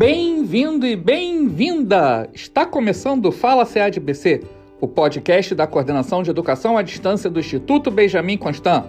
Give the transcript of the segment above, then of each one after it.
Bem-vindo e bem-vinda! Está começando o Fala CADBC, o podcast da Coordenação de Educação à Distância do Instituto Benjamin Constant,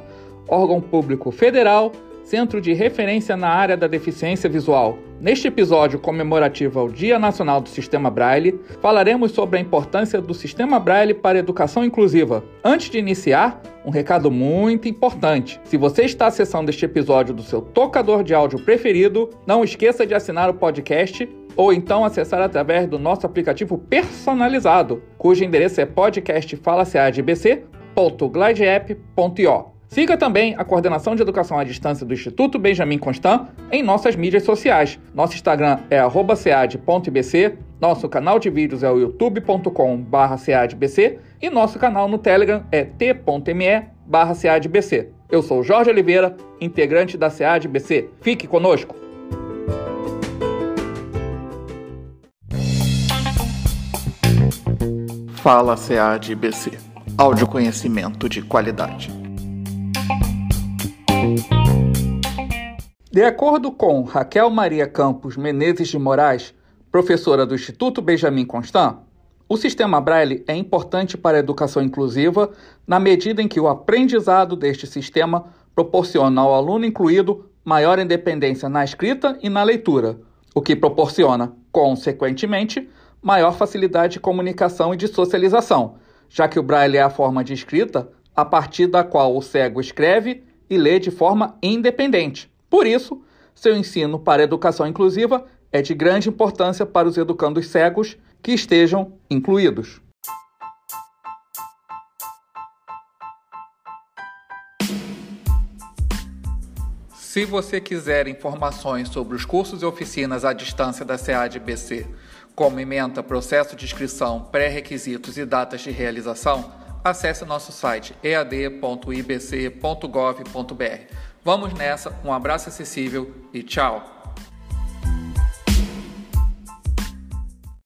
órgão público federal centro de referência na área da deficiência visual. Neste episódio comemorativo ao Dia Nacional do Sistema Braille, falaremos sobre a importância do Sistema Braille para a educação inclusiva. Antes de iniciar, um recado muito importante. Se você está acessando este episódio do seu tocador de áudio preferido, não esqueça de assinar o podcast ou então acessar através do nosso aplicativo personalizado, cujo endereço é podcastfalaceadbc.glideapp.io. Siga também a coordenação de educação à distância do Instituto Benjamin Constant em nossas mídias sociais. Nosso Instagram é @cead.ibc, nosso canal de vídeos é o youtube.com/ceadbc e nosso canal no Telegram é t.me/ceadbc. Eu sou Jorge Oliveira, integrante da CEADBC. Fique conosco. Fala CEADBC. Áudio conhecimento de qualidade. De acordo com Raquel Maria Campos Menezes de Moraes, professora do Instituto Benjamin Constant, o sistema Braille é importante para a educação inclusiva na medida em que o aprendizado deste sistema proporciona ao aluno incluído maior independência na escrita e na leitura, o que proporciona, consequentemente, maior facilidade de comunicação e de socialização, já que o Braille é a forma de escrita a partir da qual o cego escreve e lê de forma independente. Por isso, seu ensino para a educação inclusiva é de grande importância para os educandos cegos que estejam incluídos. Se você quiser informações sobre os cursos e oficinas à distância da SEAD-BC, como ementa, processo de inscrição, pré-requisitos e datas de realização, acesse nosso site ead.ibc.gov.br. Vamos nessa, um abraço acessível e tchau!